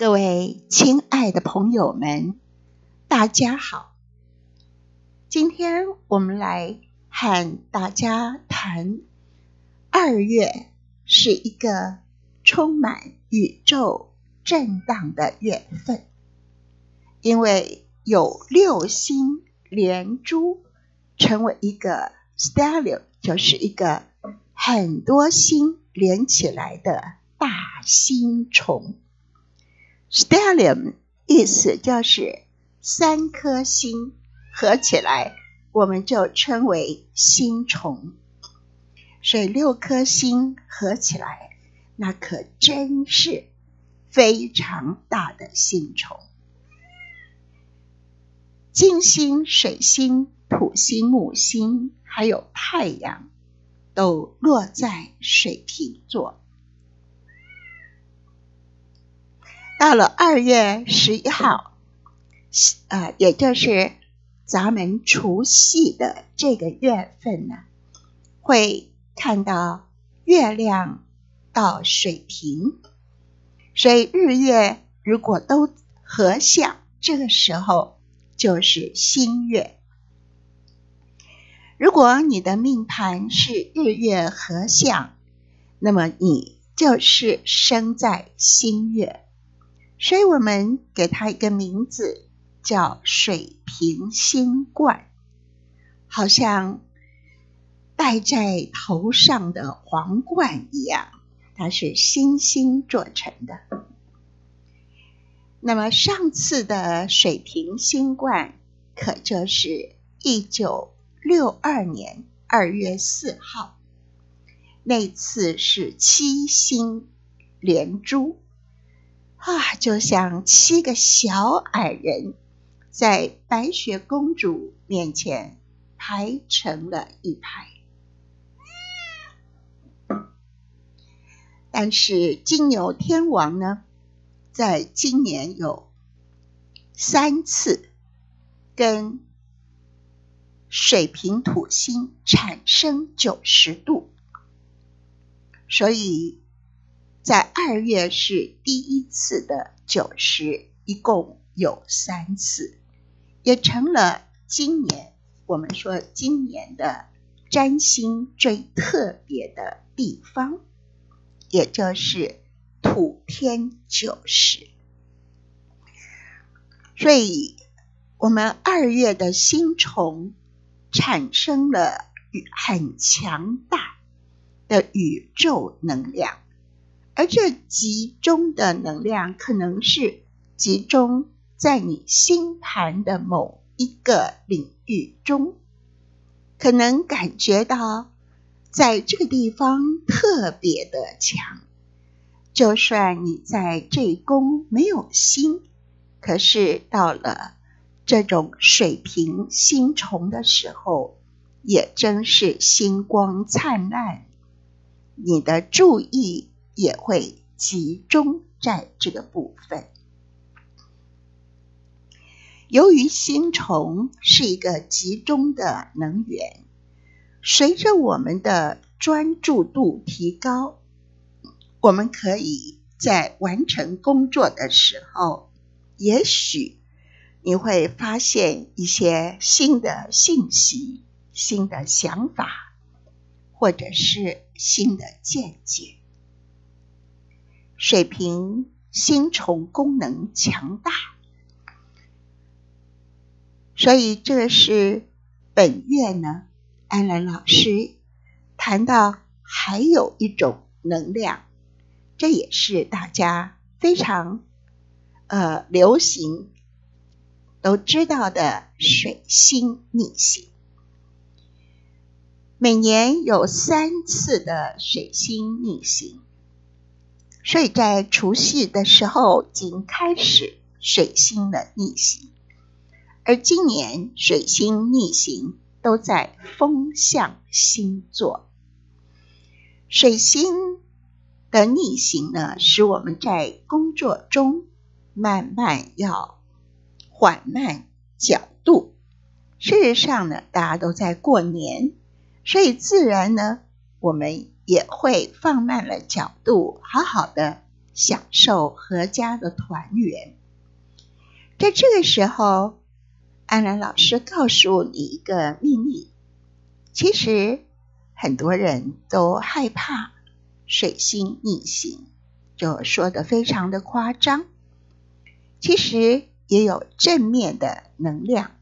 各位亲爱的朋友们，大家好。今天我们来和大家谈，二月是一个充满宇宙震荡的月份，因为有六星连珠，成为一个 stellium，就是一个很多星连起来的大星虫。Stellium 意思就是三颗星合起来，我们就称为星虫。所以六颗星合起来，那可真是非常大的星虫。金星、水星、土星、木星，还有太阳，都落在水瓶座。到了二月十一号，呃，也就是咱们除夕的这个月份呢，会看到月亮到水平，所以日月如果都合相，这个时候就是新月。如果你的命盘是日月合相，那么你就是生在新月。所以我们给它一个名字，叫水平星冠，好像戴在头上的皇冠一样，它是星星做成的。那么上次的水平星冠，可就是一九六二年二月四号，那次是七星连珠。啊，就像七个小矮人在白雪公主面前排成了一排。但是金牛天王呢，在今年有三次跟水瓶土星产生九十度，所以。在二月是第一次的九十，一共有三次，也成了今年我们说今年的占星最特别的地方，也就是土天九十。所以，我们二月的星虫产生了很强大的宇宙能量。而这集中的能量，可能是集中在你星盘的某一个领域中，可能感觉到在这个地方特别的强。就算你在这宫没有星，可是到了这种水平星重的时候，也真是星光灿烂。你的注意。也会集中在这个部分。由于星虫是一个集中的能源，随着我们的专注度提高，我们可以在完成工作的时候，也许你会发现一些新的信息、新的想法，或者是新的见解。水平星虫功能强大，所以这是本月呢。安兰老师谈到还有一种能量，这也是大家非常呃流行都知道的水星逆行。每年有三次的水星逆行。所以在除夕的时候，已经开始水星的逆行，而今年水星逆行都在风象星座。水星的逆行呢，使我们在工作中慢慢要缓慢角度。事实上呢，大家都在过年，所以自然呢，我们。也会放慢了角度，好好的享受阖家的团圆。在这个时候，安然老师告诉你一个秘密：其实很多人都害怕水星逆行，就说的非常的夸张。其实也有正面的能量，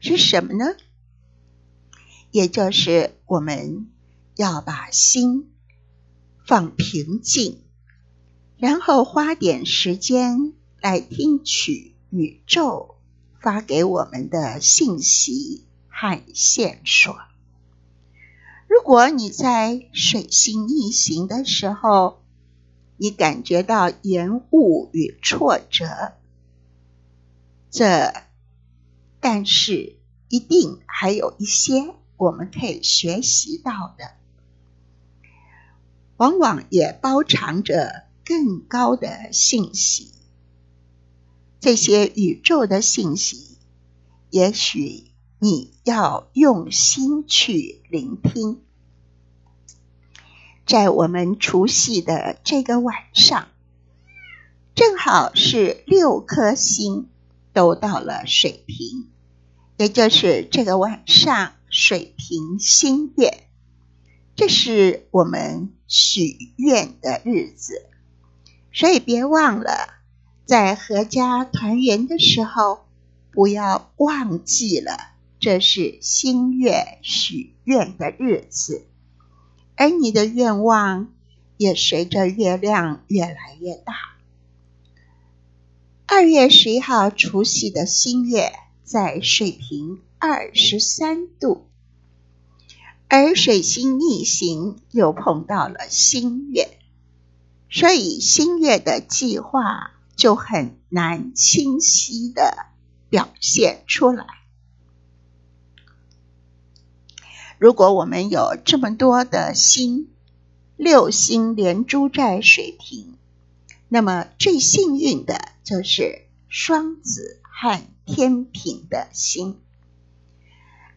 是什么呢？也就是我们要把心放平静，然后花点时间来听取宇宙发给我们的信息和线索。如果你在水星逆行的时候，你感觉到延误与挫折。这，但是一定还有一些我们可以学习到的，往往也包藏着更高的信息。这些宇宙的信息，也许你要用心去聆听。在我们除夕的这个晚上，正好是六颗星。都到了水瓶，也就是这个晚上水瓶星月，这是我们许愿的日子，所以别忘了在阖家团圆的时候，不要忘记了这是新月许愿的日子，而你的愿望也随着月亮越来越大。二月十一号除夕的新月在水平二十三度，而水星逆行又碰到了新月，所以新月的计划就很难清晰的表现出来。如果我们有这么多的星，六星连珠在水瓶。那么最幸运的就是双子和天平的星。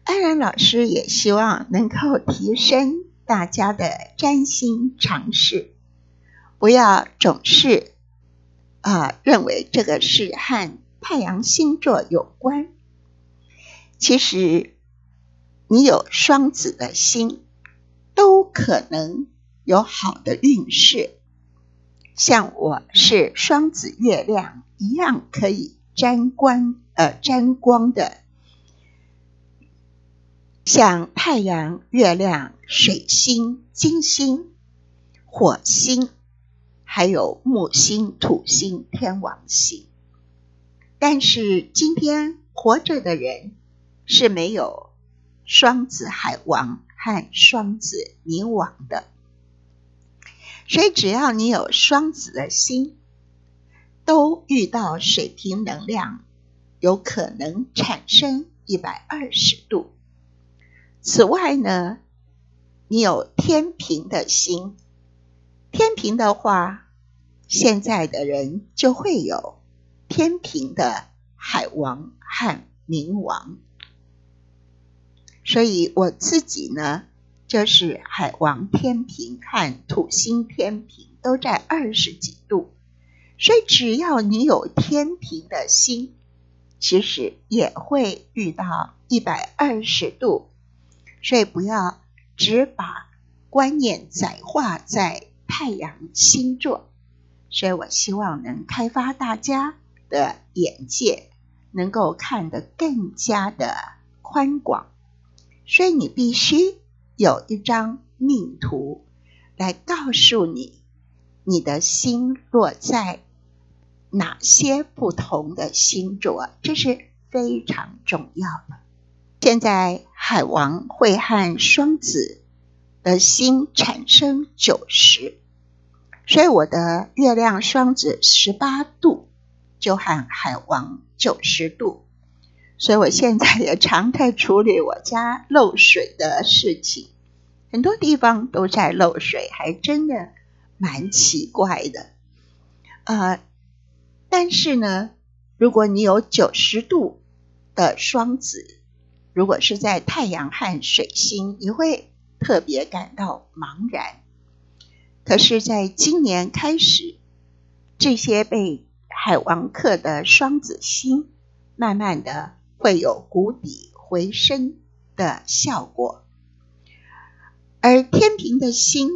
安然老师也希望能够提升大家的占星常识，不要总是啊认为这个是和太阳星座有关。其实你有双子的星，都可能有好的运势。像我是双子月亮一样可以沾光呃沾光的，像太阳、月亮、水星、金星、火星，还有木星、土星、天王星。但是今天活着的人是没有双子海王和双子冥王的。所以，只要你有双子的心，都遇到水平能量，有可能产生一百二十度。此外呢，你有天平的心，天平的话，现在的人就会有天平的海王和冥王。所以我自己呢。就是海王天平和土星天平都在二十几度，所以只要你有天平的心，其实也会遇到一百二十度。所以不要只把观念载化在太阳星座。所以我希望能开发大家的眼界，能够看得更加的宽广。所以你必须。有一张命图来告诉你，你的心落在哪些不同的星座，这是非常重要的。现在海王会和双子的心产生九十，所以我的月亮双子十八度就和海王九十度。所以我现在也常在处理我家漏水的事情，很多地方都在漏水，还真的蛮奇怪的。呃，但是呢，如果你有九十度的双子，如果是在太阳和水星，你会特别感到茫然。可是，在今年开始，这些被海王克的双子星，慢慢的会有谷底回升的效果，而天平的星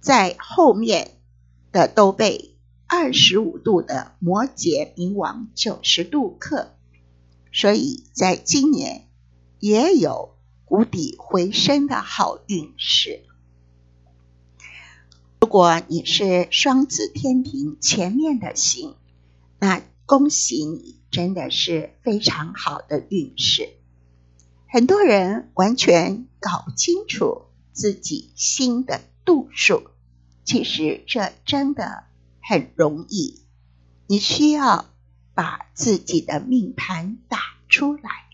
在后面的都被二十五度的摩羯冥王九十度克，所以在今年也有谷底回升的好运势。如果你是双子天平前面的星，那恭喜你，真的是非常好的运势。很多人完全搞不清楚自己心的度数，其实这真的很容易。你需要把自己的命盘打出来，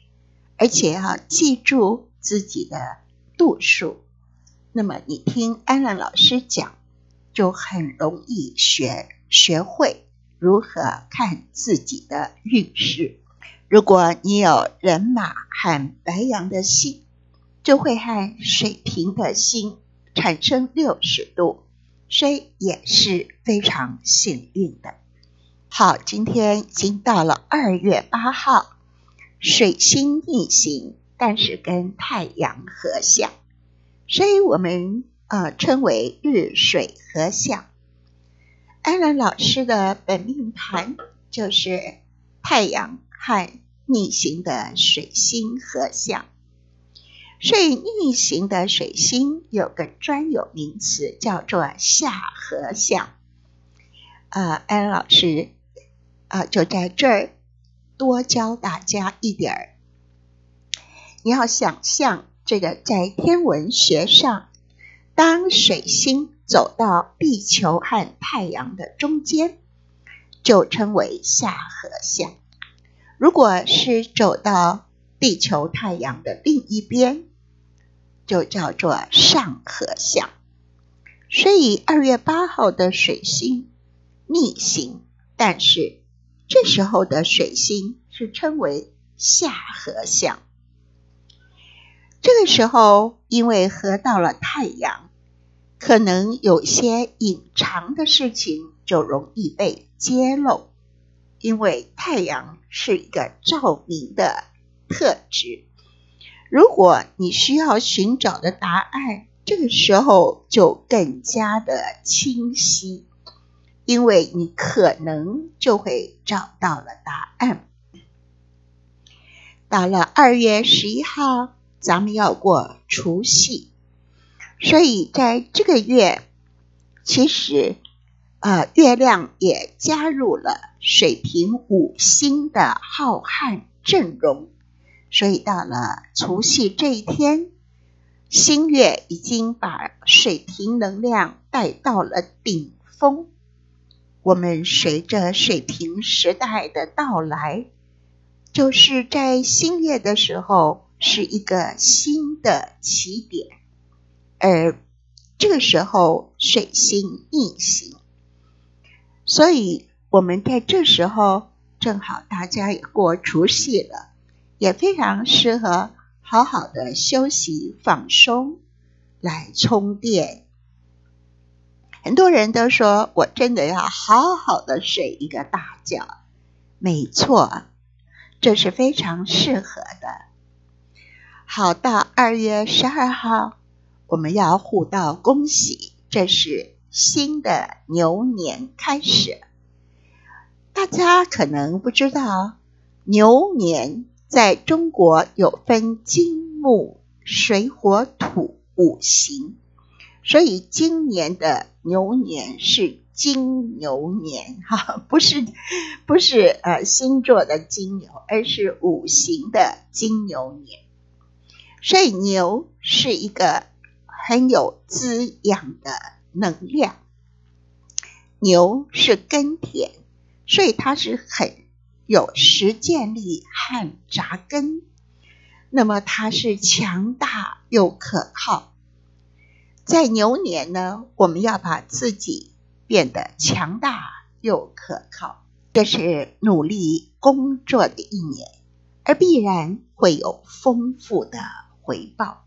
而且要记住自己的度数。那么你听安兰老师讲。就很容易学学会如何看自己的运势。如果你有人马和白羊的心，就会和水瓶的心产生六十度，所以也是非常幸运的。好，今天已经到了二月八号，水星逆行，但是跟太阳合相，所以我们。呃，称为日水合相。安然老师的本命盘就是太阳和逆行的水星合相，所以逆行的水星有个专有名词叫做下合相。啊，安然老师啊，就在这儿多教大家一点儿。你要想象这个在天文学上。当水星走到地球和太阳的中间，就称为下合相；如果是走到地球、太阳的另一边，就叫做上合相。所以二月八号的水星逆行，但是这时候的水星是称为下合相。这个时候，因为合到了太阳。可能有些隐藏的事情就容易被揭露，因为太阳是一个照明的特质。如果你需要寻找的答案，这个时候就更加的清晰，因为你可能就会找到了答案。到了二月十一号，咱们要过除夕。所以在这个月，其实，呃，月亮也加入了水瓶五星的浩瀚阵容。所以到了除夕这一天，新月已经把水瓶能量带到了顶峰。我们随着水瓶时代的到来，就是在新月的时候，是一个新的起点。而这个时候，水星逆行，所以我们在这时候正好大家也过除夕了，也非常适合好好的休息放松，来充电。很多人都说我真的要好好的睡一个大觉，没错，这是非常适合的。好，到二月十二号。我们要互道恭喜，这是新的牛年开始。大家可能不知道，牛年在中国有分金木水火土五行，所以今年的牛年是金牛年，哈，不是不是呃星座的金牛，而是五行的金牛年。所以牛是一个。很有滋养的能量，牛是耕田，所以它是很有实践力和扎根。那么它是强大又可靠。在牛年呢，我们要把自己变得强大又可靠，这是努力工作的一年，而必然会有丰富的回报。